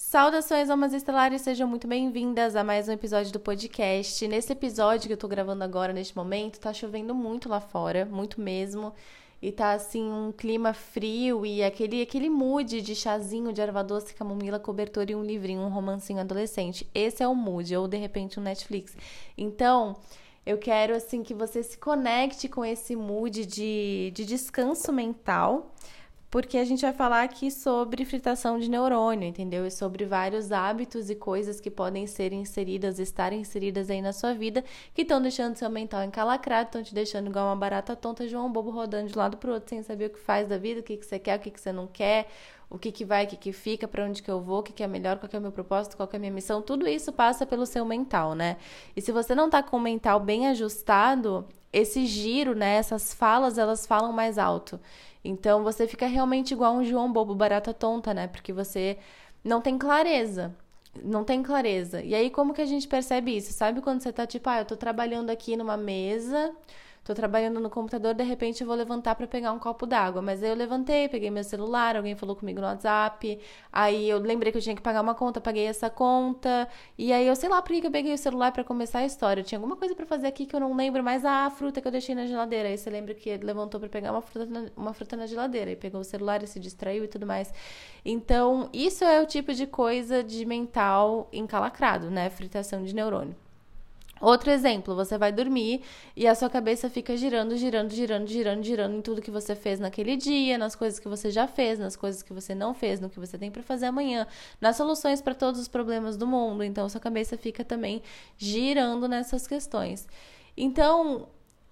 Saudações, almas estelares, sejam muito bem-vindas a mais um episódio do podcast. Nesse episódio que eu tô gravando agora, neste momento, tá chovendo muito lá fora, muito mesmo. E tá assim, um clima frio e aquele, aquele mood de chazinho de erva doce, camomila, cobertor e um livrinho, um romancinho adolescente. Esse é o mood, ou de repente um Netflix. Então, eu quero assim que você se conecte com esse mood de, de descanso mental porque a gente vai falar aqui sobre fritação de neurônio, entendeu? E sobre vários hábitos e coisas que podem ser inseridas, estar inseridas aí na sua vida, que estão deixando seu mental encalacrado, estão te deixando igual uma barata tonta, João Bobo rodando de um lado pro outro, sem saber o que faz da vida, o que, que você quer, o que, que você não quer, o que, que vai, o que, que fica, para onde que eu vou, o que, que é melhor, qual que é o meu propósito, qual que é a minha missão, tudo isso passa pelo seu mental, né? E se você não tá com o mental bem ajustado, esse giro, né, essas falas, elas falam mais alto. Então você fica realmente igual um João bobo, barata tonta, né? Porque você não tem clareza. Não tem clareza. E aí, como que a gente percebe isso? Sabe quando você tá tipo, ah, eu tô trabalhando aqui numa mesa, Tô trabalhando no computador, de repente eu vou levantar para pegar um copo d'água. Mas aí eu levantei, peguei meu celular, alguém falou comigo no WhatsApp. Aí eu lembrei que eu tinha que pagar uma conta, paguei essa conta. E aí eu sei lá por que eu peguei o celular para começar a história. tinha alguma coisa para fazer aqui que eu não lembro, mas ah, a fruta que eu deixei na geladeira. Aí você lembra que ele levantou para pegar uma fruta, na, uma fruta na geladeira. E pegou o celular e se distraiu e tudo mais. Então, isso é o tipo de coisa de mental encalacrado, né? Fritação de neurônio. Outro exemplo, você vai dormir e a sua cabeça fica girando, girando, girando, girando, girando em tudo que você fez naquele dia, nas coisas que você já fez, nas coisas que você não fez, no que você tem para fazer amanhã, nas soluções para todos os problemas do mundo. Então, sua cabeça fica também girando nessas questões. Então,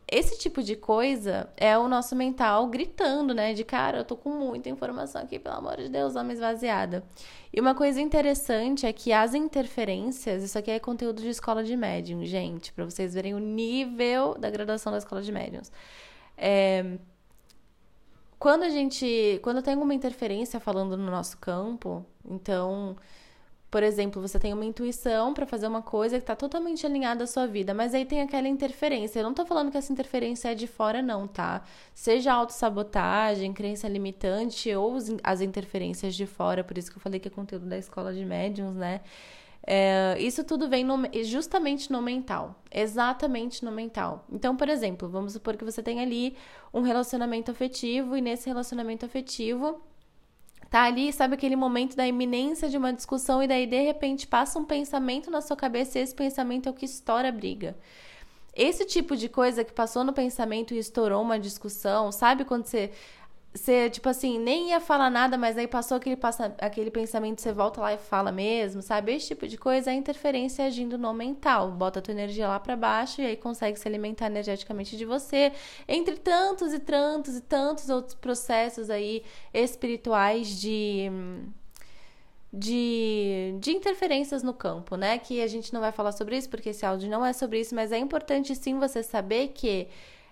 esse tipo de coisa é o nosso mental gritando, né? De cara, eu tô com muita informação aqui, pelo amor de Deus, dá uma esvaziada. E uma coisa interessante é que as interferências, isso aqui é conteúdo de escola de médium, gente, para vocês verem o nível da graduação da escola de médiums. É, quando a gente, quando tem alguma interferência falando no nosso campo, então por exemplo, você tem uma intuição para fazer uma coisa que está totalmente alinhada à sua vida, mas aí tem aquela interferência. Eu não estou falando que essa interferência é de fora, não, tá? Seja autossabotagem, crença limitante ou as interferências de fora, por isso que eu falei que é conteúdo da escola de médiums, né? É, isso tudo vem no, justamente no mental, exatamente no mental. Então, por exemplo, vamos supor que você tem ali um relacionamento afetivo e nesse relacionamento afetivo tá ali, sabe aquele momento da iminência de uma discussão e daí de repente passa um pensamento na sua cabeça e esse pensamento é o que estoura a briga. Esse tipo de coisa que passou no pensamento e estourou uma discussão, sabe quando você você, tipo assim, nem ia falar nada, mas aí passou aquele, passa, aquele pensamento, você volta lá e fala mesmo, sabe? Esse tipo de coisa é interferência agindo no mental. Bota a tua energia lá para baixo e aí consegue se alimentar energeticamente de você. Entre tantos e tantos e tantos outros processos aí espirituais de. De, de interferências no campo, né? Que a gente não vai falar sobre isso, porque esse áudio não é sobre isso, mas é importante sim você saber que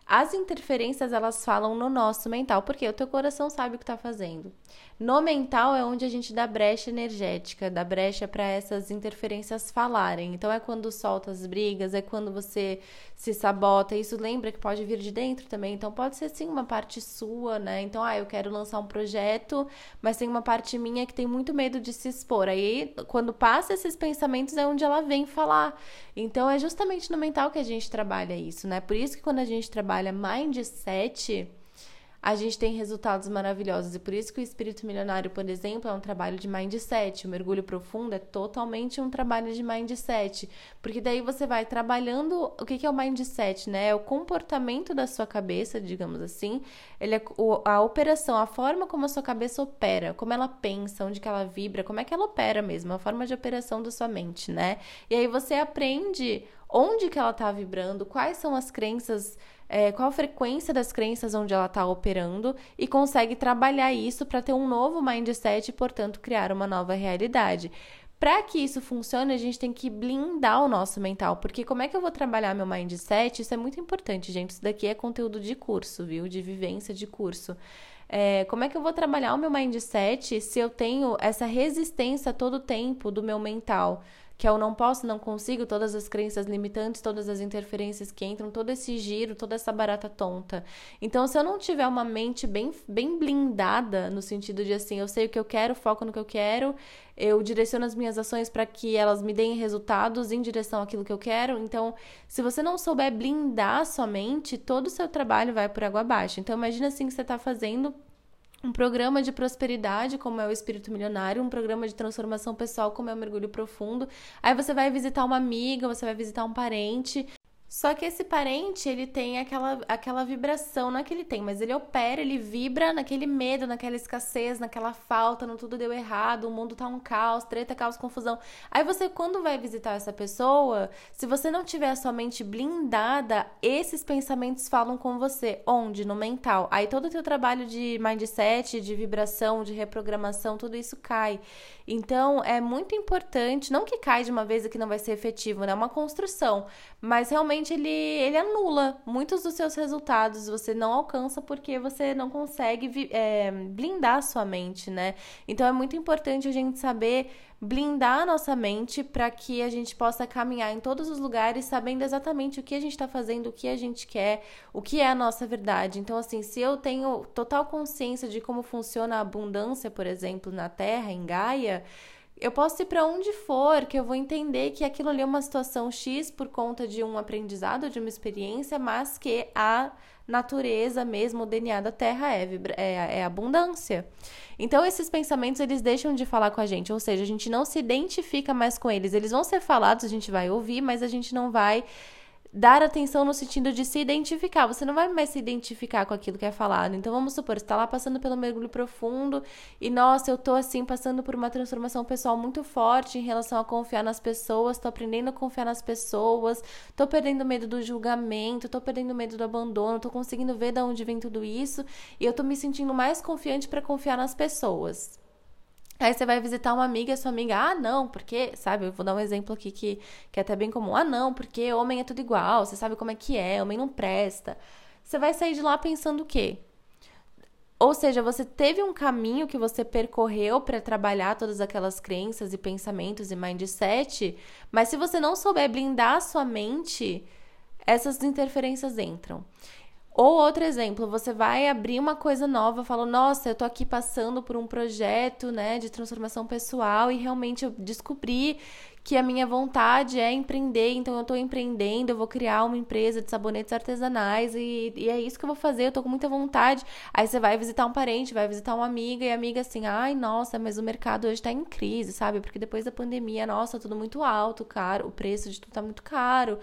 as interferências elas falam no nosso mental, porque o teu coração sabe o que está fazendo. No mental é onde a gente dá brecha energética, dá brecha para essas interferências falarem. Então é quando solta as brigas, é quando você se sabota. Isso lembra que pode vir de dentro também. Então pode ser sim uma parte sua, né? Então, ah, eu quero lançar um projeto, mas tem uma parte minha que tem muito medo de se expor. Aí quando passa esses pensamentos é onde ela vem falar. Então é justamente no mental que a gente trabalha isso, né? Por isso que quando a gente trabalha mindset, a gente tem resultados maravilhosos. E por isso que o espírito milionário, por exemplo, é um trabalho de mindset. O mergulho profundo é totalmente um trabalho de mindset. Porque daí você vai trabalhando. O que é o mindset, né? É o comportamento da sua cabeça, digamos assim. Ele é a operação, a forma como a sua cabeça opera, como ela pensa, onde que ela vibra, como é que ela opera mesmo, a forma de operação da sua mente, né? E aí você aprende onde que ela está vibrando, quais são as crenças é, qual a frequência das crenças onde ela está operando e consegue trabalhar isso para ter um novo mindset e, portanto, criar uma nova realidade. Para que isso funcione, a gente tem que blindar o nosso mental, porque como é que eu vou trabalhar meu mindset? Isso é muito importante, gente. Isso daqui é conteúdo de curso, viu? De vivência de curso. É, como é que eu vou trabalhar o meu mindset se eu tenho essa resistência todo o tempo do meu mental? Que é o não posso, não consigo, todas as crenças limitantes, todas as interferências que entram, todo esse giro, toda essa barata tonta. Então, se eu não tiver uma mente bem, bem blindada, no sentido de assim, eu sei o que eu quero, foco no que eu quero, eu direciono as minhas ações para que elas me deem resultados em direção àquilo que eu quero. Então, se você não souber blindar sua mente, todo o seu trabalho vai por água abaixo. Então, imagina assim que você está fazendo um programa de prosperidade, como é o Espírito Milionário, um programa de transformação pessoal, como é o Mergulho Profundo. Aí você vai visitar uma amiga, você vai visitar um parente, só que esse parente, ele tem aquela, aquela vibração, não é que ele tem, mas ele opera, ele vibra naquele medo, naquela escassez, naquela falta, no tudo deu errado, o mundo tá um caos, treta, caos, confusão. Aí você, quando vai visitar essa pessoa, se você não tiver a sua mente blindada, esses pensamentos falam com você. Onde? No mental. Aí todo o teu trabalho de mindset, de vibração, de reprogramação, tudo isso cai. Então, é muito importante, não que cai de uma vez e que não vai ser efetivo, né? É uma construção, mas realmente ele, ele anula muitos dos seus resultados, você não alcança porque você não consegue é, blindar a sua mente, né? Então, é muito importante a gente saber blindar a nossa mente para que a gente possa caminhar em todos os lugares sabendo exatamente o que a gente está fazendo, o que a gente quer, o que é a nossa verdade. Então, assim, se eu tenho total consciência de como funciona a abundância, por exemplo, na Terra, em Gaia, eu posso ir para onde for, que eu vou entender que aquilo ali é uma situação X por conta de um aprendizado, de uma experiência, mas que a natureza mesmo, o DNA da Terra é, é, é abundância. Então esses pensamentos eles deixam de falar com a gente, ou seja, a gente não se identifica mais com eles. Eles vão ser falados, a gente vai ouvir, mas a gente não vai dar atenção no sentido de se identificar. Você não vai mais se identificar com aquilo que é falado. Então, vamos supor, você está lá passando pelo mergulho profundo e, nossa, eu tô assim, passando por uma transformação pessoal muito forte em relação a confiar nas pessoas, tô aprendendo a confiar nas pessoas, tô perdendo medo do julgamento, tô perdendo medo do abandono, tô conseguindo ver de onde vem tudo isso e eu tô me sentindo mais confiante para confiar nas pessoas. Aí você vai visitar uma amiga, sua amiga, ah, não, porque, sabe, eu vou dar um exemplo aqui que, que é até bem comum. Ah, não, porque homem é tudo igual, você sabe como é que é, homem não presta. Você vai sair de lá pensando o quê? Ou seja, você teve um caminho que você percorreu para trabalhar todas aquelas crenças e pensamentos e mindset, mas se você não souber blindar a sua mente, essas interferências entram. Ou outro exemplo, você vai abrir uma coisa nova, fala, nossa, eu tô aqui passando por um projeto, né, de transformação pessoal e realmente eu descobri que a minha vontade é empreender, então eu estou empreendendo, eu vou criar uma empresa de sabonetes artesanais e, e, é isso que eu vou fazer, eu tô com muita vontade. Aí você vai visitar um parente, vai visitar uma amiga e a amiga assim, ai, nossa, mas o mercado hoje está em crise, sabe? Porque depois da pandemia, nossa, tudo muito alto, caro, o preço de tudo tá muito caro.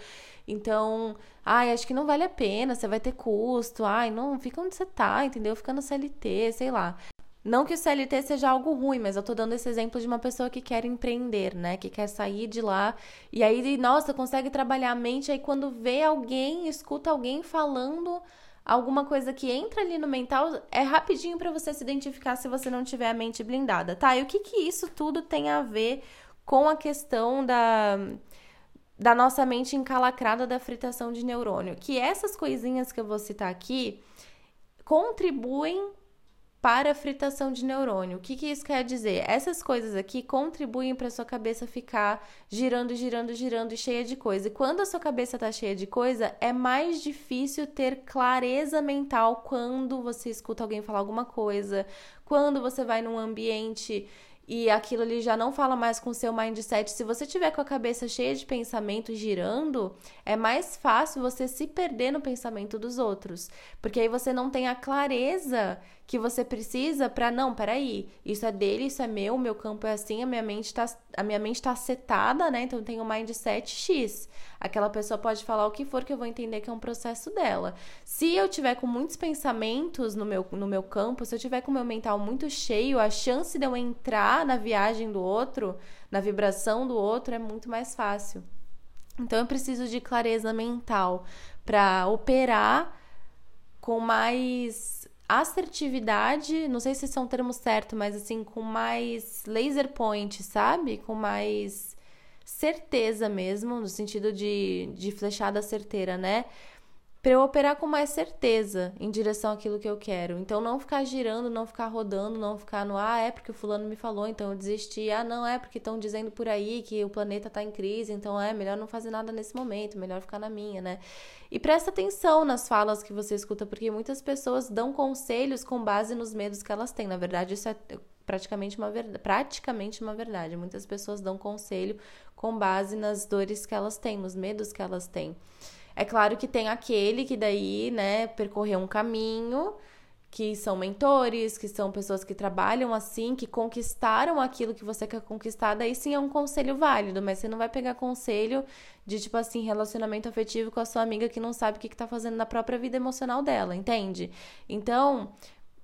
Então, ai, acho que não vale a pena, você vai ter custo, ai, não, fica onde você tá, entendeu? Fica no CLT, sei lá. Não que o CLT seja algo ruim, mas eu tô dando esse exemplo de uma pessoa que quer empreender, né? Que quer sair de lá e aí, nossa, consegue trabalhar a mente. Aí quando vê alguém, escuta alguém falando alguma coisa que entra ali no mental, é rapidinho para você se identificar se você não tiver a mente blindada, tá? E o que que isso tudo tem a ver com a questão da da nossa mente encalacrada da fritação de neurônio? Que essas coisinhas que eu vou citar aqui contribuem para fritação de neurônio. O que, que isso quer dizer? Essas coisas aqui contribuem para sua cabeça ficar girando, girando, girando e cheia de coisa. E quando a sua cabeça está cheia de coisa, é mais difícil ter clareza mental quando você escuta alguém falar alguma coisa, quando você vai num ambiente e aquilo ali já não fala mais com o seu mindset. Se você tiver com a cabeça cheia de pensamento girando, é mais fácil você se perder no pensamento dos outros, porque aí você não tem a clareza que você precisa para não, peraí, isso é dele, isso é meu, meu campo é assim, a minha mente tá, a minha mente tá setada, né? Então tem um mindset X. Aquela pessoa pode falar o que for que eu vou entender que é um processo dela. Se eu tiver com muitos pensamentos no meu, no meu campo, se eu tiver com o meu mental muito cheio, a chance de eu entrar na viagem do outro, na vibração do outro é muito mais fácil. Então eu preciso de clareza mental para operar com mais assertividade, não sei se são termos certos, mas assim, com mais laser point, sabe? Com mais certeza mesmo, no sentido de, de flechada certeira, né? Para eu operar com mais certeza em direção àquilo que eu quero. Então, não ficar girando, não ficar rodando, não ficar no ah, é porque o fulano me falou, então eu desisti. Ah, não é porque estão dizendo por aí que o planeta está em crise, então é melhor não fazer nada nesse momento, melhor ficar na minha, né? E presta atenção nas falas que você escuta, porque muitas pessoas dão conselhos com base nos medos que elas têm. Na verdade, isso é praticamente uma verdade, praticamente uma verdade. Muitas pessoas dão conselho com base nas dores que elas têm, nos medos que elas têm. É claro que tem aquele que daí, né, percorreu um caminho, que são mentores, que são pessoas que trabalham assim, que conquistaram aquilo que você quer conquistar, daí sim é um conselho válido, mas você não vai pegar conselho de tipo assim, relacionamento afetivo com a sua amiga que não sabe o que, que tá fazendo na própria vida emocional dela, entende? Então,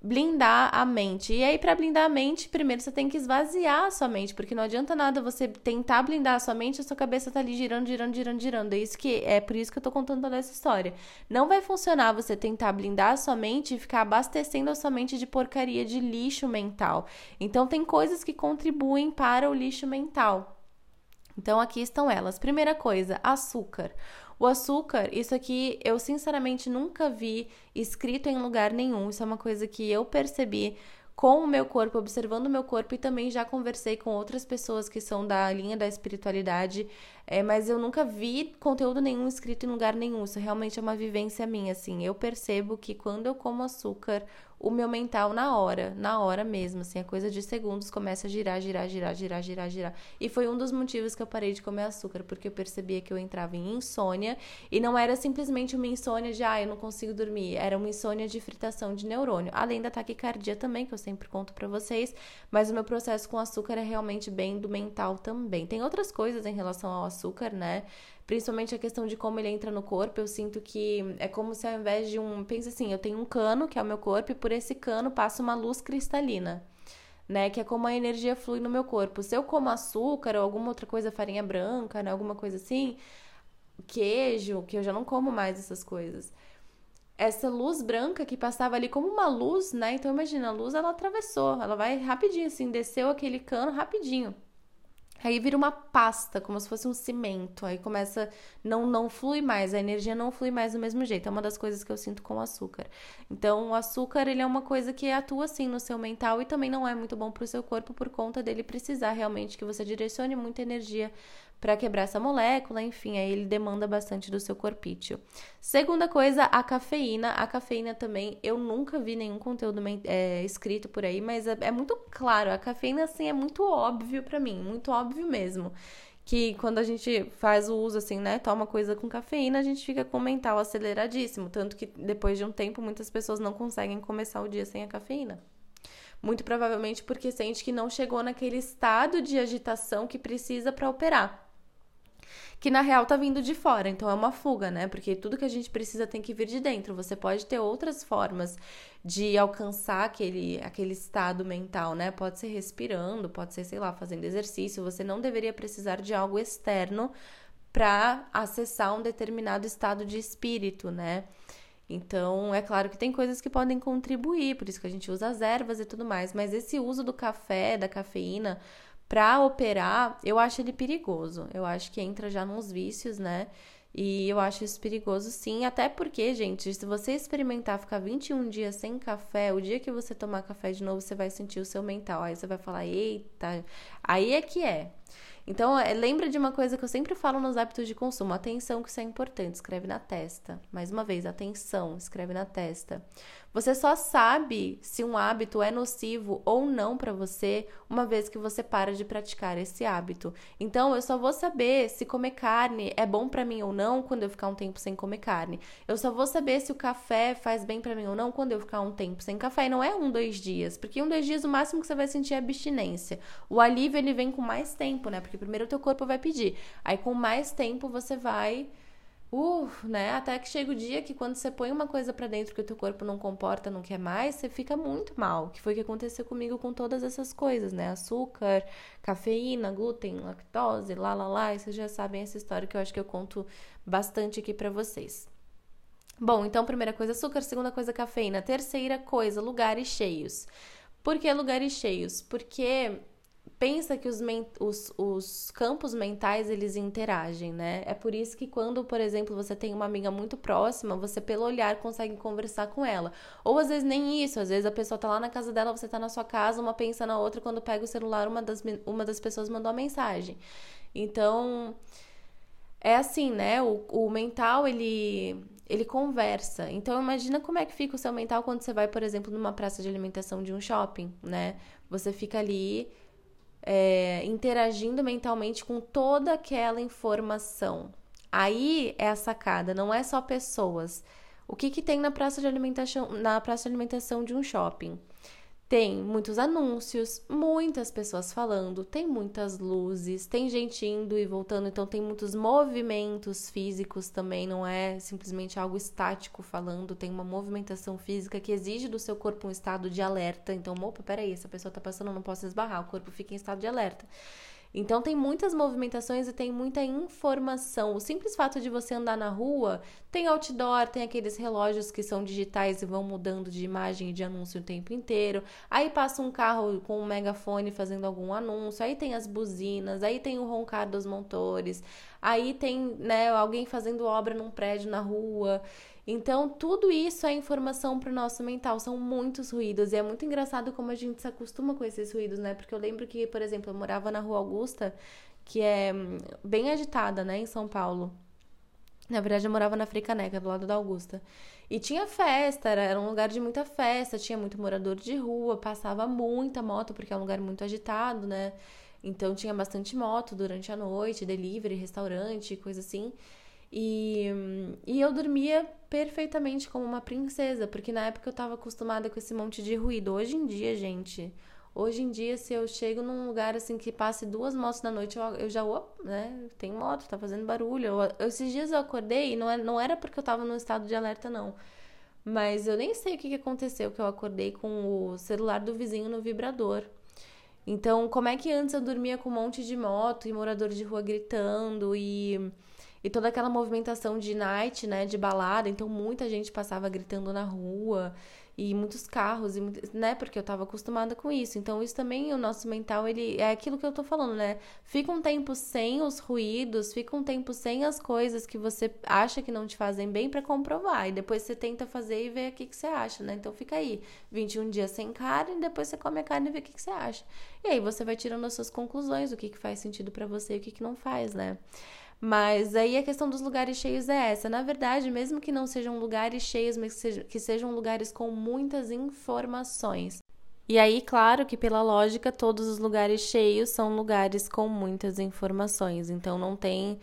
blindar a mente. E aí, para blindar a mente, primeiro você tem que esvaziar a sua mente, porque não adianta nada você tentar blindar a sua mente, a sua cabeça tá ali girando, girando, girando, girando. É isso que é por isso que eu tô contando toda essa história. Não vai funcionar você tentar blindar a sua mente e ficar abastecendo a sua mente de porcaria, de lixo mental. Então tem coisas que contribuem para o lixo mental. Então aqui estão elas. Primeira coisa, açúcar. O açúcar, isso aqui eu sinceramente nunca vi escrito em lugar nenhum. Isso é uma coisa que eu percebi com o meu corpo, observando o meu corpo e também já conversei com outras pessoas que são da linha da espiritualidade, é, mas eu nunca vi conteúdo nenhum escrito em lugar nenhum. Isso realmente é uma vivência minha, assim. Eu percebo que quando eu como açúcar, o meu mental na hora, na hora mesmo, assim, a coisa de segundos começa a girar, girar, girar, girar, girar, girar. E foi um dos motivos que eu parei de comer açúcar, porque eu percebia que eu entrava em insônia e não era simplesmente uma insônia de, ah, eu não consigo dormir, era uma insônia de fritação de neurônio, além da taquicardia também, que eu sempre conto para vocês, mas o meu processo com açúcar é realmente bem do mental também. Tem outras coisas em relação ao açúcar, né? Principalmente a questão de como ele entra no corpo, eu sinto que é como se ao invés de um. Pensa assim, eu tenho um cano, que é o meu corpo, e por esse cano passa uma luz cristalina. Né, que é como a energia flui no meu corpo. Se eu como açúcar ou alguma outra coisa, farinha branca, né, alguma coisa assim, queijo, que eu já não como mais essas coisas. Essa luz branca que passava ali como uma luz, né? Então imagina, a luz ela atravessou, ela vai rapidinho assim, desceu aquele cano rapidinho. Aí vira uma pasta, como se fosse um cimento. Aí começa, não não flui mais, a energia não flui mais do mesmo jeito. É uma das coisas que eu sinto com o açúcar. Então, o açúcar, ele é uma coisa que atua assim no seu mental e também não é muito bom para o seu corpo por conta dele precisar realmente que você direcione muita energia para quebrar essa molécula, enfim, aí ele demanda bastante do seu corpício. Segunda coisa, a cafeína. A cafeína também, eu nunca vi nenhum conteúdo é, escrito por aí, mas é, é, muito claro, a cafeína, assim, é muito óbvio para mim, muito óbvio mesmo. Que quando a gente faz o uso, assim, né, toma coisa com cafeína, a gente fica com o mental aceleradíssimo. Tanto que depois de um tempo, muitas pessoas não conseguem começar o dia sem a cafeína. Muito provavelmente porque sente que não chegou naquele estado de agitação que precisa para operar que na real tá vindo de fora. Então é uma fuga, né? Porque tudo que a gente precisa tem que vir de dentro. Você pode ter outras formas de alcançar aquele, aquele estado mental, né? Pode ser respirando, pode ser, sei lá, fazendo exercício. Você não deveria precisar de algo externo para acessar um determinado estado de espírito, né? Então, é claro que tem coisas que podem contribuir, por isso que a gente usa as ervas e tudo mais, mas esse uso do café, da cafeína, para operar, eu acho ele perigoso. Eu acho que entra já nos vícios, né? E eu acho isso perigoso sim, até porque, gente, se você experimentar ficar 21 dias sem café, o dia que você tomar café de novo, você vai sentir o seu mental. Aí você vai falar, eita, aí é que é. Então, é, lembra de uma coisa que eu sempre falo nos hábitos de consumo: atenção, que isso é importante, escreve na testa. Mais uma vez, atenção, escreve na testa. Você só sabe se um hábito é nocivo ou não para você uma vez que você para de praticar esse hábito. Então, eu só vou saber se comer carne é bom para mim ou não quando eu ficar um tempo sem comer carne. Eu só vou saber se o café faz bem para mim ou não quando eu ficar um tempo sem café. E não é um, dois dias, porque um, dois dias o máximo que você vai sentir é abstinência. O alívio ele vem com mais tempo, né? Porque primeiro o teu corpo vai pedir. Aí com mais tempo você vai Uh, né? Até que chega o dia que quando você põe uma coisa para dentro que o teu corpo não comporta, não quer mais, você fica muito mal. Que foi o que aconteceu comigo com todas essas coisas, né? Açúcar, cafeína, glúten, lactose, lá lá lá. E vocês já sabem essa história que eu acho que eu conto bastante aqui para vocês. Bom, então primeira coisa açúcar, segunda coisa cafeína, terceira coisa lugares cheios. Por que lugares cheios? Porque pensa que os, os, os, campos mentais eles interagem, né? É por isso que quando, por exemplo, você tem uma amiga muito próxima, você pelo olhar consegue conversar com ela. Ou às vezes nem isso, às vezes a pessoa tá lá na casa dela, você tá na sua casa, uma pensa na outra, quando pega o celular, uma das, uma das pessoas mandou uma mensagem. Então, é assim, né? O, o mental, ele ele conversa. Então imagina como é que fica o seu mental quando você vai, por exemplo, numa praça de alimentação de um shopping, né? Você fica ali é, interagindo mentalmente com toda aquela informação. Aí é a sacada, não é só pessoas. O que, que tem na praça de alimentação, na praça de alimentação de um shopping? Tem muitos anúncios, muitas pessoas falando, tem muitas luzes, tem gente indo e voltando, então tem muitos movimentos físicos também, não é simplesmente algo estático falando, tem uma movimentação física que exige do seu corpo um estado de alerta. Então, opa, peraí, essa pessoa tá passando, não posso esbarrar, o corpo fica em estado de alerta. Então tem muitas movimentações e tem muita informação. O simples fato de você andar na rua, tem outdoor, tem aqueles relógios que são digitais e vão mudando de imagem e de anúncio o tempo inteiro. Aí passa um carro com um megafone fazendo algum anúncio, aí tem as buzinas, aí tem o roncar dos motores, aí tem, né, alguém fazendo obra num prédio na rua. Então, tudo isso é informação para o nosso mental, são muitos ruídos. E é muito engraçado como a gente se acostuma com esses ruídos, né? Porque eu lembro que, por exemplo, eu morava na Rua Augusta, que é hum, bem agitada, né, em São Paulo. Na verdade, eu morava na Fricaneca, do lado da Augusta. E tinha festa, era, era um lugar de muita festa, tinha muito morador de rua, passava muita moto, porque é um lugar muito agitado, né? Então tinha bastante moto durante a noite, delivery, restaurante, coisa assim. E, e eu dormia perfeitamente como uma princesa, porque na época eu tava acostumada com esse monte de ruído. Hoje em dia, gente, hoje em dia, se eu chego num lugar assim que passe duas motos na noite, eu, eu já, opa, né? Tem moto, tá fazendo barulho. Eu, esses dias eu acordei não era, não era porque eu tava no estado de alerta, não. Mas eu nem sei o que, que aconteceu, que eu acordei com o celular do vizinho no vibrador. Então, como é que antes eu dormia com um monte de moto e morador de rua gritando e e toda aquela movimentação de night, né, de balada, então muita gente passava gritando na rua e muitos carros, e, né, porque eu estava acostumada com isso. Então isso também, o nosso mental, ele é aquilo que eu tô falando, né? Fica um tempo sem os ruídos, fica um tempo sem as coisas que você acha que não te fazem bem para comprovar. E depois você tenta fazer e ver o que, que você acha, né? Então fica aí, 21 dias sem carne, e depois você come a carne e vê o que, que você acha. E aí você vai tirando as suas conclusões, o que, que faz sentido para você e o que, que não faz, né? Mas aí a questão dos lugares cheios é essa. Na verdade, mesmo que não sejam lugares cheios, mas que sejam, lugares com muitas informações. E aí, claro que pela lógica, todos os lugares cheios são lugares com muitas informações. Então não tem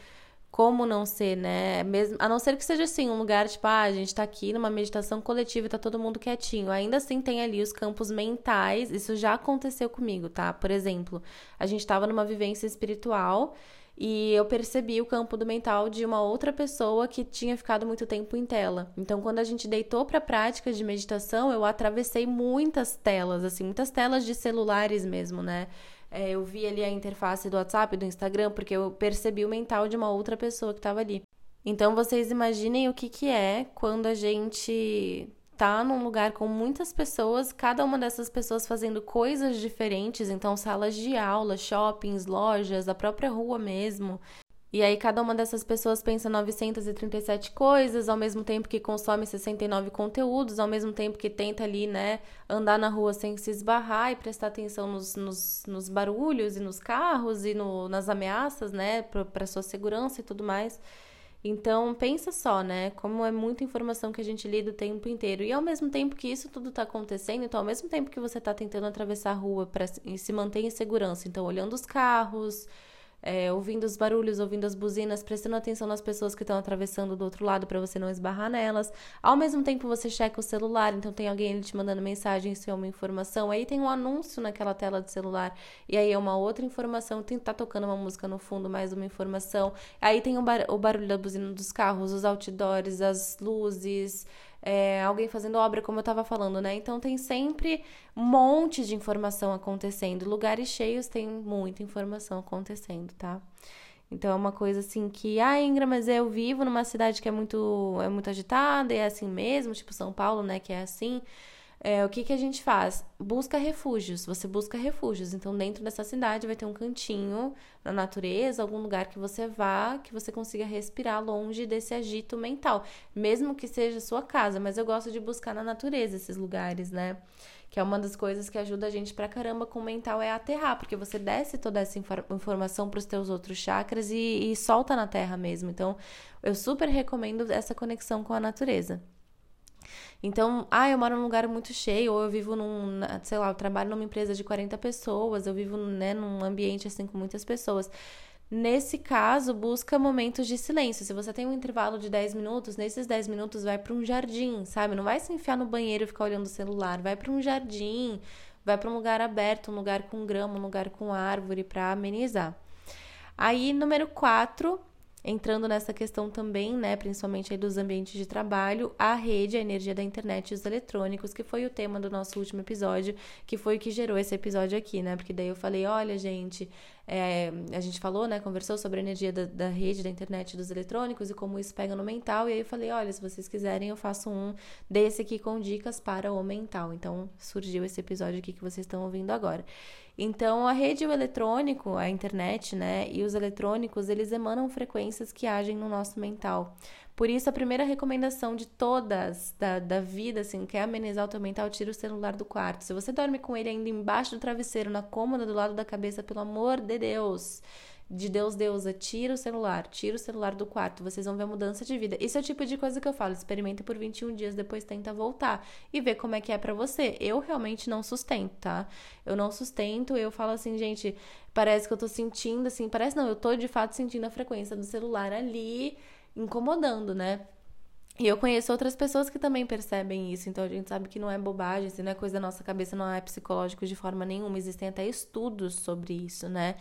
como não ser, né? Mesmo, a não ser que seja assim, um lugar tipo, ah, a gente tá aqui numa meditação coletiva e tá todo mundo quietinho. Ainda assim tem ali os campos mentais. Isso já aconteceu comigo, tá? Por exemplo, a gente tava numa vivência espiritual e eu percebi o campo do mental de uma outra pessoa que tinha ficado muito tempo em tela. Então, quando a gente deitou para prática de meditação, eu atravessei muitas telas, assim, muitas telas de celulares mesmo, né? É, eu vi ali a interface do WhatsApp, do Instagram, porque eu percebi o mental de uma outra pessoa que estava ali. Então, vocês imaginem o que, que é quando a gente tá num lugar com muitas pessoas, cada uma dessas pessoas fazendo coisas diferentes, então salas de aula, shoppings, lojas, a própria rua mesmo. E aí cada uma dessas pessoas pensa 937 coisas, ao mesmo tempo que consome 69 conteúdos, ao mesmo tempo que tenta ali, né, andar na rua sem se esbarrar e prestar atenção nos, nos, nos barulhos e nos carros e no, nas ameaças, né, para sua segurança e tudo mais. Então, pensa só, né? Como é muita informação que a gente lida o tempo inteiro. E ao mesmo tempo que isso tudo está acontecendo, então, ao mesmo tempo que você está tentando atravessar a rua para se manter em segurança, então, olhando os carros, é, ouvindo os barulhos, ouvindo as buzinas, prestando atenção nas pessoas que estão atravessando do outro lado para você não esbarrar nelas. Ao mesmo tempo você checa o celular, então tem alguém te mandando mensagem, isso é uma informação. Aí tem um anúncio naquela tela de celular e aí é uma outra informação. Tem tá tocando uma música no fundo, mais uma informação. Aí tem o, bar o barulho da buzina dos carros, os outdoors, as luzes é, alguém fazendo obra, como eu estava falando, né? Então tem sempre um monte de informação acontecendo. Lugares cheios tem muita informação acontecendo, tá? Então é uma coisa assim que, ah, Ingra, mas eu vivo numa cidade que é muito, é muito agitada, e é assim mesmo, tipo São Paulo, né, que é assim. É, o que, que a gente faz? Busca refúgios. Você busca refúgios. Então, dentro dessa cidade vai ter um cantinho na natureza, algum lugar que você vá, que você consiga respirar longe desse agito mental. Mesmo que seja sua casa, mas eu gosto de buscar na natureza esses lugares, né? Que é uma das coisas que ajuda a gente pra caramba com o mental é aterrar, porque você desce toda essa informação para os teus outros chakras e, e solta na terra mesmo. Então, eu super recomendo essa conexão com a natureza. Então, ah, eu moro num lugar muito cheio, ou eu vivo num, sei lá, eu trabalho numa empresa de 40 pessoas, eu vivo, né, num ambiente assim com muitas pessoas. Nesse caso, busca momentos de silêncio. Se você tem um intervalo de 10 minutos, nesses 10 minutos vai para um jardim, sabe? Não vai se enfiar no banheiro e ficar olhando o celular, vai para um jardim, vai para um lugar aberto, um lugar com grama, um lugar com árvore para amenizar. Aí, número 4, entrando nessa questão também, né, principalmente aí dos ambientes de trabalho, a rede, a energia da internet e os eletrônicos, que foi o tema do nosso último episódio, que foi o que gerou esse episódio aqui, né? Porque daí eu falei, olha, gente, é, a gente falou, né, conversou sobre a energia da, da rede, da internet dos eletrônicos e como isso pega no mental. E aí eu falei, olha, se vocês quiserem, eu faço um desse aqui com dicas para o mental. Então surgiu esse episódio aqui que vocês estão ouvindo agora. Então, a rede o eletrônico, a internet, né, e os eletrônicos, eles emanam frequências que agem no nosso mental. Por isso, a primeira recomendação de todas da, da vida, assim, quer amenizar o teu mental, tira o celular do quarto. Se você dorme com ele ainda embaixo do travesseiro, na cômoda do lado da cabeça, pelo amor de Deus, de Deus deusa, tira o celular, tira o celular do quarto, vocês vão ver a mudança de vida. Isso é o tipo de coisa que eu falo, experimenta por 21 dias, depois tenta voltar e ver como é que é para você. Eu realmente não sustento, tá? Eu não sustento, eu falo assim, gente, parece que eu tô sentindo assim, parece não, eu tô de fato sentindo a frequência do celular ali incomodando, né? E eu conheço outras pessoas que também percebem isso, então a gente sabe que não é bobagem, se não é coisa da nossa cabeça, não é psicológico de forma nenhuma. Existem até estudos sobre isso, né?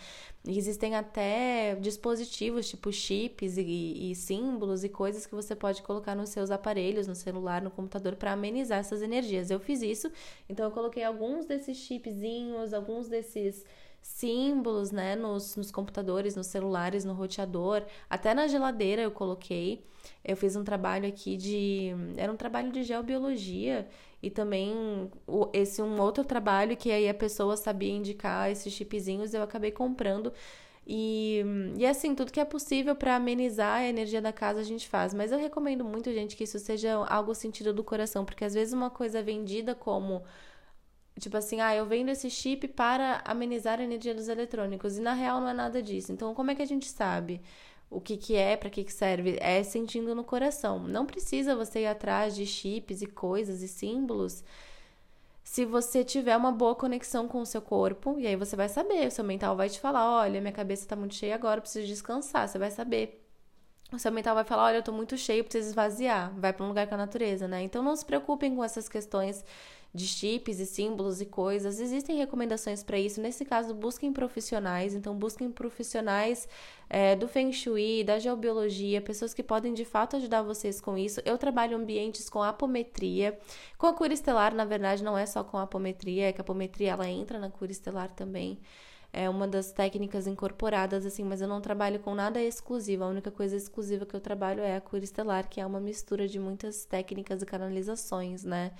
Existem até dispositivos, tipo chips e, e, símbolos e coisas que você pode colocar nos seus aparelhos, no celular, no computador, para amenizar essas energias. Eu fiz isso, então eu coloquei alguns desses chipzinhos, alguns desses símbolos, né, nos, nos computadores, nos celulares, no roteador, até na geladeira eu coloquei. Eu fiz um trabalho aqui de. Era um trabalho de geobiologia e também esse um outro trabalho que aí a pessoa sabia indicar esses chipzinhos, eu acabei comprando. E, e assim, tudo que é possível para amenizar a energia da casa a gente faz. Mas eu recomendo muito, gente, que isso seja algo sentido do coração, porque às vezes uma coisa vendida como Tipo assim, ah, eu vendo esse chip para amenizar a energia dos eletrônicos. E na real não é nada disso. Então, como é que a gente sabe o que, que é, para que, que serve? É sentindo no coração. Não precisa você ir atrás de chips e coisas e símbolos se você tiver uma boa conexão com o seu corpo. E aí você vai saber. O seu mental vai te falar: olha, minha cabeça tá muito cheia agora, preciso descansar. Você vai saber. O seu mental vai falar: olha, eu tô muito cheio, preciso esvaziar. Vai para um lugar com a natureza, né? Então não se preocupem com essas questões de chips e símbolos e coisas. Existem recomendações para isso. Nesse caso, busquem profissionais. Então, busquem profissionais é, do Feng Shui, da geobiologia, pessoas que podem de fato ajudar vocês com isso. Eu trabalho ambientes com apometria. Com a cura estelar, na verdade, não é só com apometria, é que a apometria ela entra na cura estelar também é uma das técnicas incorporadas, assim, mas eu não trabalho com nada exclusivo. A única coisa exclusiva que eu trabalho é a cura estelar, que é uma mistura de muitas técnicas e canalizações, né?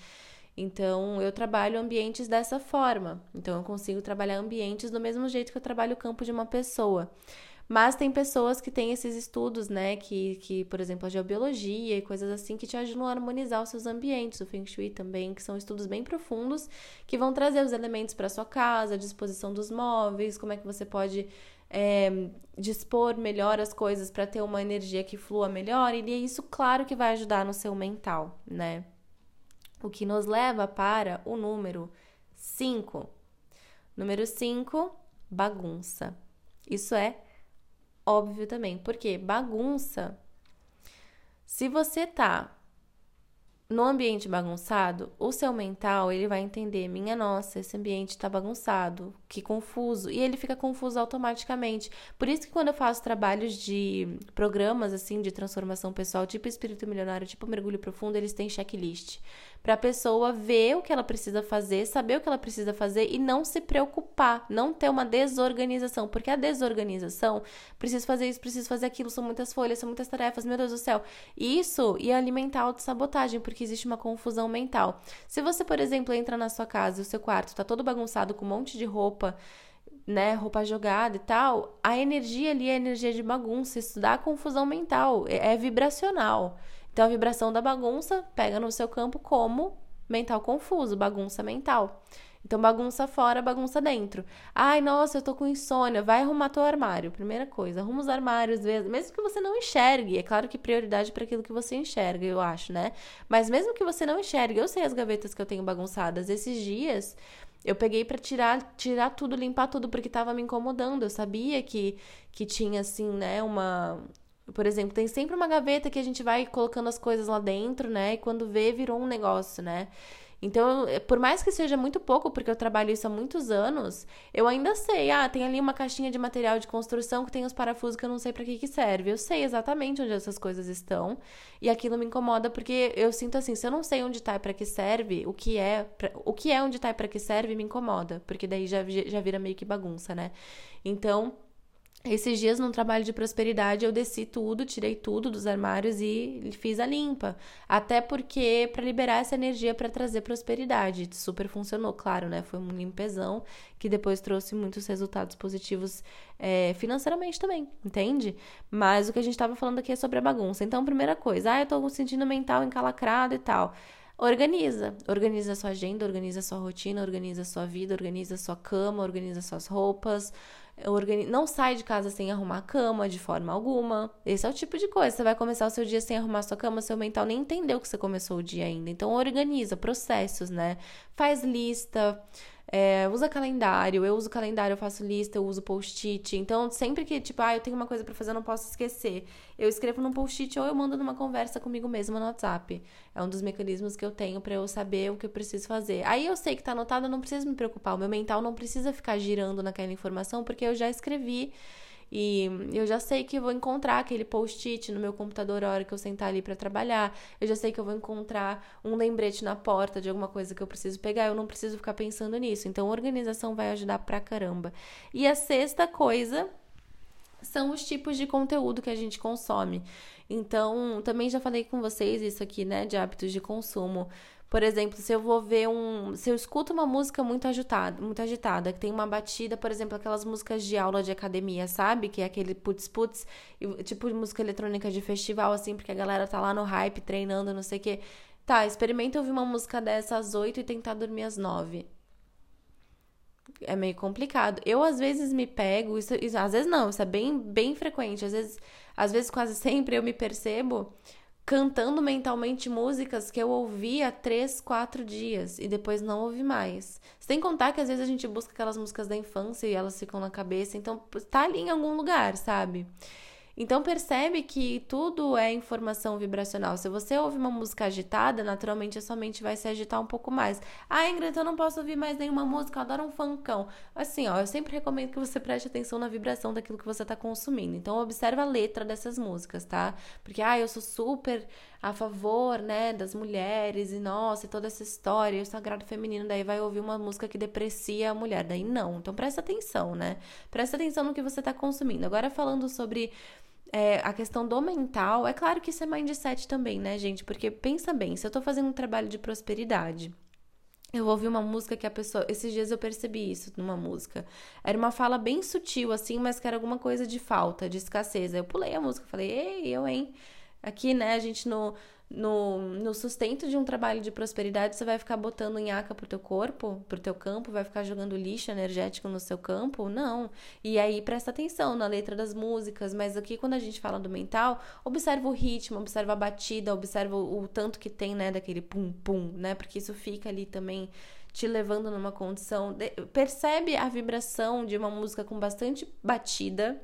Então, eu trabalho ambientes dessa forma. Então, eu consigo trabalhar ambientes do mesmo jeito que eu trabalho o campo de uma pessoa. Mas tem pessoas que têm esses estudos, né? Que, que, por exemplo, a geobiologia e coisas assim, que te ajudam a harmonizar os seus ambientes, o Feng Shui também, que são estudos bem profundos, que vão trazer os elementos para sua casa, a disposição dos móveis, como é que você pode é, dispor melhor as coisas para ter uma energia que flua melhor. E isso, claro, que vai ajudar no seu mental, né? O que nos leva para o número 5. Número 5, bagunça. Isso é óbvio também, porque bagunça. Se você tá no ambiente bagunçado, o seu mental ele vai entender, minha nossa, esse ambiente tá bagunçado. Que confuso. E ele fica confuso automaticamente. Por isso que quando eu faço trabalhos de programas, assim, de transformação pessoal, tipo Espírito Milionário, tipo Mergulho Profundo, eles têm checklist. Pra pessoa ver o que ela precisa fazer, saber o que ela precisa fazer e não se preocupar, não ter uma desorganização. Porque a desorganização, preciso fazer isso, preciso fazer aquilo, são muitas folhas, são muitas tarefas, meu Deus do céu. Isso ia alimentar a autossabotagem, porque existe uma confusão mental. Se você, por exemplo, entra na sua casa e o seu quarto tá todo bagunçado com um monte de roupa, roupa, né, roupa jogada e tal, a energia ali é energia de bagunça, isso dá confusão mental, é, é vibracional. Então a vibração da bagunça pega no seu campo como mental confuso, bagunça mental. Então, bagunça fora, bagunça dentro. Ai, nossa, eu tô com insônia. Vai arrumar teu armário. Primeira coisa, arruma os armários, mesmo que você não enxergue. É claro que prioridade para aquilo que você enxerga, eu acho, né? Mas mesmo que você não enxergue, eu sei as gavetas que eu tenho bagunçadas esses dias. Eu peguei para tirar, tirar tudo, limpar tudo porque tava me incomodando. Eu sabia que que tinha assim, né, uma por exemplo, tem sempre uma gaveta que a gente vai colocando as coisas lá dentro, né? E quando vê, virou um negócio, né? Então, por mais que seja muito pouco, porque eu trabalho isso há muitos anos, eu ainda sei, ah, tem ali uma caixinha de material de construção que tem os parafusos que eu não sei para que que serve. Eu sei exatamente onde essas coisas estão, e aquilo me incomoda porque eu sinto assim, se eu não sei onde tá e para que serve, o que é, pra, o que é onde tá e para que serve me incomoda, porque daí já já vira meio que bagunça, né? Então, esses dias, num trabalho de prosperidade, eu desci tudo, tirei tudo dos armários e fiz a limpa. Até porque, para liberar essa energia para trazer prosperidade. Super funcionou, claro, né? Foi um limpezão que depois trouxe muitos resultados positivos é, financeiramente também, entende? Mas o que a gente estava falando aqui é sobre a bagunça. Então, primeira coisa, ah, eu tô sentindo mental encalacrado e tal. Organiza. Organiza sua agenda, organiza sua rotina, organiza sua vida, organiza sua cama, organiza suas roupas não sai de casa sem arrumar a cama de forma alguma. Esse é o tipo de coisa. Você vai começar o seu dia sem arrumar sua cama, seu mental nem entendeu que você começou o dia ainda. Então organiza processos, né? Faz lista. É, usa calendário, eu uso calendário, eu faço lista, eu uso post-it. Então, sempre que, tipo, ah, eu tenho uma coisa para fazer, eu não posso esquecer. Eu escrevo num post-it ou eu mando numa conversa comigo mesma no WhatsApp. É um dos mecanismos que eu tenho para eu saber o que eu preciso fazer. Aí eu sei que tá anotado, eu não preciso me preocupar. O meu mental não precisa ficar girando naquela informação, porque eu já escrevi e eu já sei que vou encontrar aquele post-it no meu computador a hora que eu sentar ali para trabalhar. Eu já sei que eu vou encontrar um lembrete na porta de alguma coisa que eu preciso pegar. Eu não preciso ficar pensando nisso. Então, organização vai ajudar pra caramba. E a sexta coisa são os tipos de conteúdo que a gente consome. Então, também já falei com vocês isso aqui, né, de hábitos de consumo. Por exemplo, se eu vou ver um. Se eu escuto uma música muito agitada, muito agitada, que tem uma batida, por exemplo, aquelas músicas de aula de academia, sabe? Que é aquele putz-putz, tipo música eletrônica de festival, assim, porque a galera tá lá no hype, treinando, não sei o quê. Tá, experimenta ouvir uma música dessa às oito e tentar dormir às nove é meio complicado. Eu às vezes me pego, isso, isso, às vezes não, isso é bem, bem frequente. Às vezes, às vezes quase sempre eu me percebo cantando mentalmente músicas que eu ouvi há três, quatro dias e depois não ouvi mais. Sem contar que às vezes a gente busca aquelas músicas da infância e elas ficam na cabeça, então tá ali em algum lugar, sabe? Então percebe que tudo é informação vibracional. Se você ouve uma música agitada, naturalmente a sua mente vai se agitar um pouco mais. Ah, Ingrid, eu não posso ouvir mais nenhuma música, eu adoro um funkão. Assim, ó, eu sempre recomendo que você preste atenção na vibração daquilo que você está consumindo. Então observa a letra dessas músicas, tá? Porque ah, eu sou super a favor, né, das mulheres e nossa, e toda essa história, e o sagrado feminino, daí vai ouvir uma música que deprecia a mulher, daí não. Então presta atenção, né? Presta atenção no que você está consumindo. Agora falando sobre é, a questão do mental, é claro que isso é mindset também, né, gente? Porque pensa bem, se eu tô fazendo um trabalho de prosperidade, eu vou ouvir uma música que a pessoa. Esses dias eu percebi isso numa música. Era uma fala bem sutil, assim, mas que era alguma coisa de falta, de escassez. Aí eu pulei a música, falei, ei, eu, hein? Aqui, né, a gente no, no, no sustento de um trabalho de prosperidade, você vai ficar botando nhaca pro teu corpo, pro teu campo, vai ficar jogando lixo energético no seu campo? Não. E aí presta atenção na letra das músicas, mas aqui quando a gente fala do mental, observa o ritmo, observa a batida, observa o, o tanto que tem, né, daquele pum pum, né? Porque isso fica ali também te levando numa condição, de, percebe a vibração de uma música com bastante batida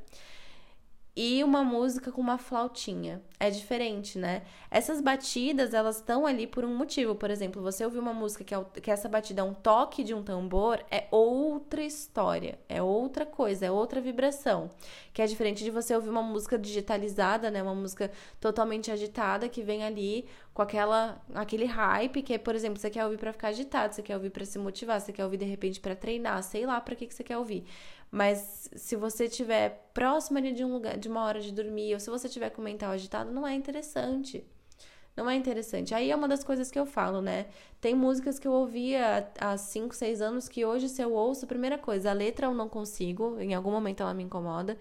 e uma música com uma flautinha. É diferente, né? Essas batidas, elas estão ali por um motivo. Por exemplo, você ouvir uma música que, é, que essa batida é um toque de um tambor, é outra história, é outra coisa, é outra vibração. Que é diferente de você ouvir uma música digitalizada, né? Uma música totalmente agitada que vem ali com aquela aquele hype que é, por exemplo, você quer ouvir para ficar agitado, você quer ouvir para se motivar, você quer ouvir de repente para treinar, sei lá para que que você quer ouvir. Mas se você estiver próximo de um lugar, de uma hora de dormir, ou se você tiver com o mental agitado, não é interessante. Não é interessante. Aí é uma das coisas que eu falo, né? Tem músicas que eu ouvia há 5, 6 anos que hoje, se eu ouço, primeira coisa, a letra eu não consigo, em algum momento ela me incomoda.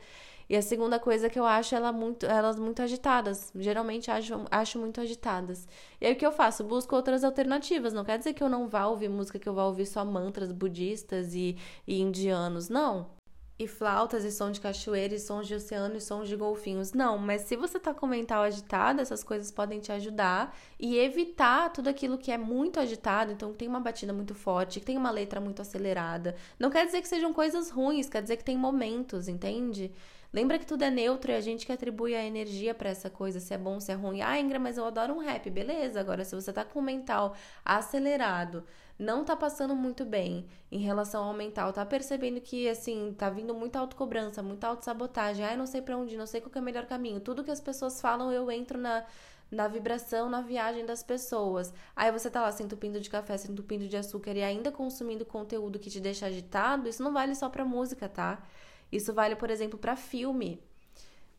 E a segunda coisa que eu acho ela muito, elas muito agitadas. Geralmente acho, acho muito agitadas. E aí o que eu faço? Busco outras alternativas. Não quer dizer que eu não vá ouvir música, que eu vá ouvir só mantras budistas e, e indianos. Não e flautas e som de cachoeira e sons de oceano e sons de golfinhos. Não, mas se você tá com o mental agitado, essas coisas podem te ajudar e evitar tudo aquilo que é muito agitado, então que tem uma batida muito forte, que tem uma letra muito acelerada. Não quer dizer que sejam coisas ruins, quer dizer que tem momentos, entende? Lembra que tudo é neutro e a gente que atribui a energia para essa coisa, se é bom, se é ruim. Ah, Ingra, mas eu adoro um rap. Beleza, agora se você tá com o mental acelerado, não tá passando muito bem em relação ao mental, tá percebendo que, assim, tá vindo muita autocobrança, muita autossabotagem. Ah, não sei para onde, não sei qual é o melhor caminho. Tudo que as pessoas falam, eu entro na, na vibração, na viagem das pessoas. Aí você tá lá se entupindo de café, se entupindo de açúcar e ainda consumindo conteúdo que te deixa agitado, isso não vale só pra música, tá? Isso vale, por exemplo, para filme.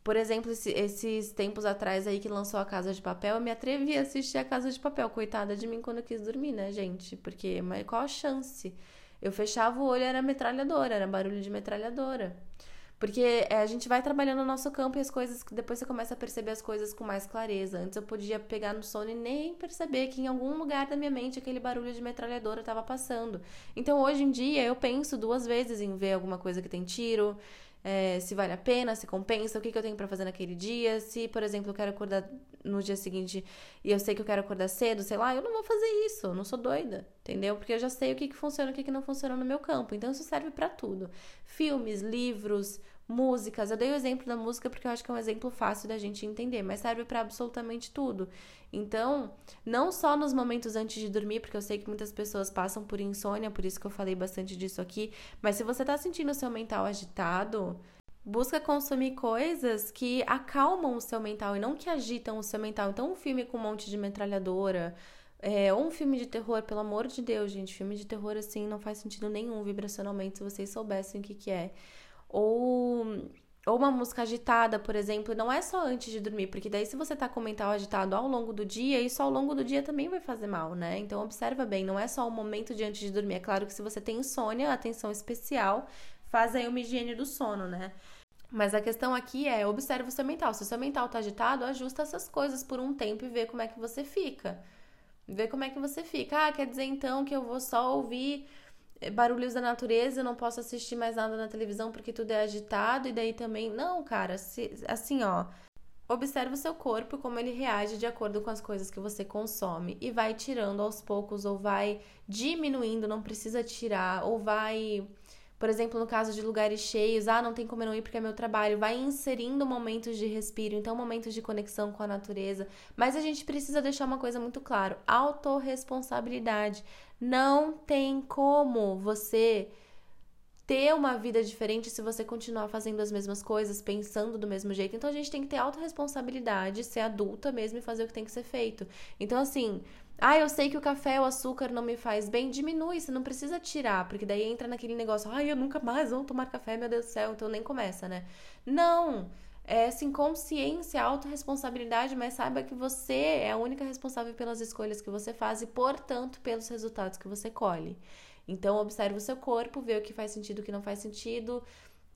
Por exemplo, esse, esses tempos atrás aí que lançou a Casa de Papel, eu me atrevi a assistir a Casa de Papel. Coitada de mim quando eu quis dormir, né, gente? Porque, mas qual a chance? Eu fechava o olho, era metralhadora, era barulho de metralhadora. Porque é, a gente vai trabalhando no nosso campo e as coisas, depois você começa a perceber as coisas com mais clareza. Antes eu podia pegar no sono e nem perceber que em algum lugar da minha mente aquele barulho de metralhadora estava passando. Então hoje em dia eu penso duas vezes em ver alguma coisa que tem tiro, é, se vale a pena, se compensa, o que, que eu tenho para fazer naquele dia. Se, por exemplo, eu quero acordar no dia seguinte e eu sei que eu quero acordar cedo, sei lá, eu não vou fazer isso, eu não sou doida, entendeu? Porque eu já sei o que, que funciona e o que, que não funciona no meu campo. Então isso serve para tudo: filmes, livros, músicas. Eu dei o exemplo da música porque eu acho que é um exemplo fácil da gente entender, mas serve para absolutamente tudo. Então, não só nos momentos antes de dormir, porque eu sei que muitas pessoas passam por insônia, por isso que eu falei bastante disso aqui, mas se você tá sentindo o seu mental agitado, busca consumir coisas que acalmam o seu mental e não que agitam o seu mental. Então, um filme com um monte de metralhadora, é, um filme de terror, pelo amor de Deus, gente, filme de terror assim não faz sentido nenhum vibracionalmente se vocês soubessem o que, que é. Ou ou uma música agitada, por exemplo, não é só antes de dormir, porque daí se você tá com o mental agitado ao longo do dia, isso ao longo do dia também vai fazer mal, né? Então observa bem, não é só o momento de antes de dormir. É claro que se você tem insônia, atenção especial, faz aí uma higiene do sono, né? Mas a questão aqui é, observa o seu mental. Se o seu mental tá agitado, ajusta essas coisas por um tempo e vê como é que você fica. Vê como é que você fica. Ah, quer dizer então que eu vou só ouvir barulhos da natureza, eu não posso assistir mais nada na televisão porque tudo é agitado e daí também. Não, cara, se, assim, ó. Observe o seu corpo como ele reage de acordo com as coisas que você consome e vai tirando aos poucos ou vai diminuindo, não precisa tirar, ou vai por exemplo, no caso de lugares cheios, ah, não tem como eu não ir porque é meu trabalho, vai inserindo momentos de respiro, então momentos de conexão com a natureza. Mas a gente precisa deixar uma coisa muito claro: autorresponsabilidade. Não tem como você ter uma vida diferente se você continuar fazendo as mesmas coisas, pensando do mesmo jeito. Então a gente tem que ter autorresponsabilidade, ser adulta mesmo e fazer o que tem que ser feito. Então, assim, ah, eu sei que o café, o açúcar não me faz bem, diminui, você não precisa tirar, porque daí entra naquele negócio, ai, eu nunca mais vou tomar café, meu Deus do céu, então nem começa, né? Não! É assim, consciência, autorresponsabilidade, mas saiba que você é a única responsável pelas escolhas que você faz e, portanto, pelos resultados que você colhe. Então, observe o seu corpo, vê o que faz sentido, o que não faz sentido,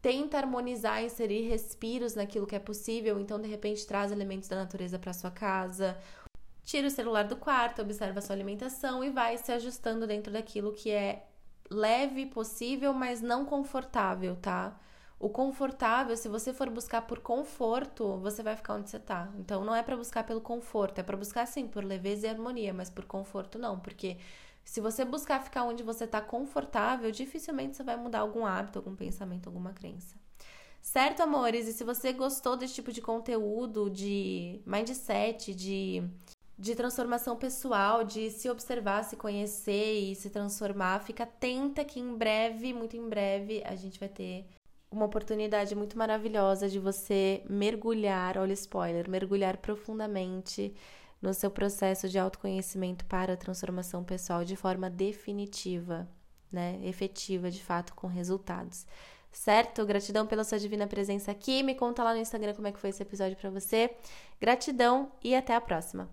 tenta harmonizar, inserir respiros naquilo que é possível. Então, de repente, traz elementos da natureza para sua casa, Tira o celular do quarto, observa a sua alimentação e vai se ajustando dentro daquilo que é leve possível, mas não confortável, tá? O confortável, se você for buscar por conforto, você vai ficar onde você tá. Então não é para buscar pelo conforto, é para buscar sim por leveza e harmonia, mas por conforto não, porque se você buscar ficar onde você tá confortável, dificilmente você vai mudar algum hábito, algum pensamento, alguma crença. Certo, amores? E se você gostou desse tipo de conteúdo, de mindset, de, de transformação pessoal, de se observar, se conhecer e se transformar, fica atenta que em breve, muito em breve, a gente vai ter uma oportunidade muito maravilhosa de você mergulhar, olha spoiler, mergulhar profundamente no seu processo de autoconhecimento para a transformação pessoal de forma definitiva, né? Efetiva, de fato, com resultados certo? Gratidão pela sua divina presença aqui. Me conta lá no Instagram como é que foi esse episódio para você. Gratidão e até a próxima.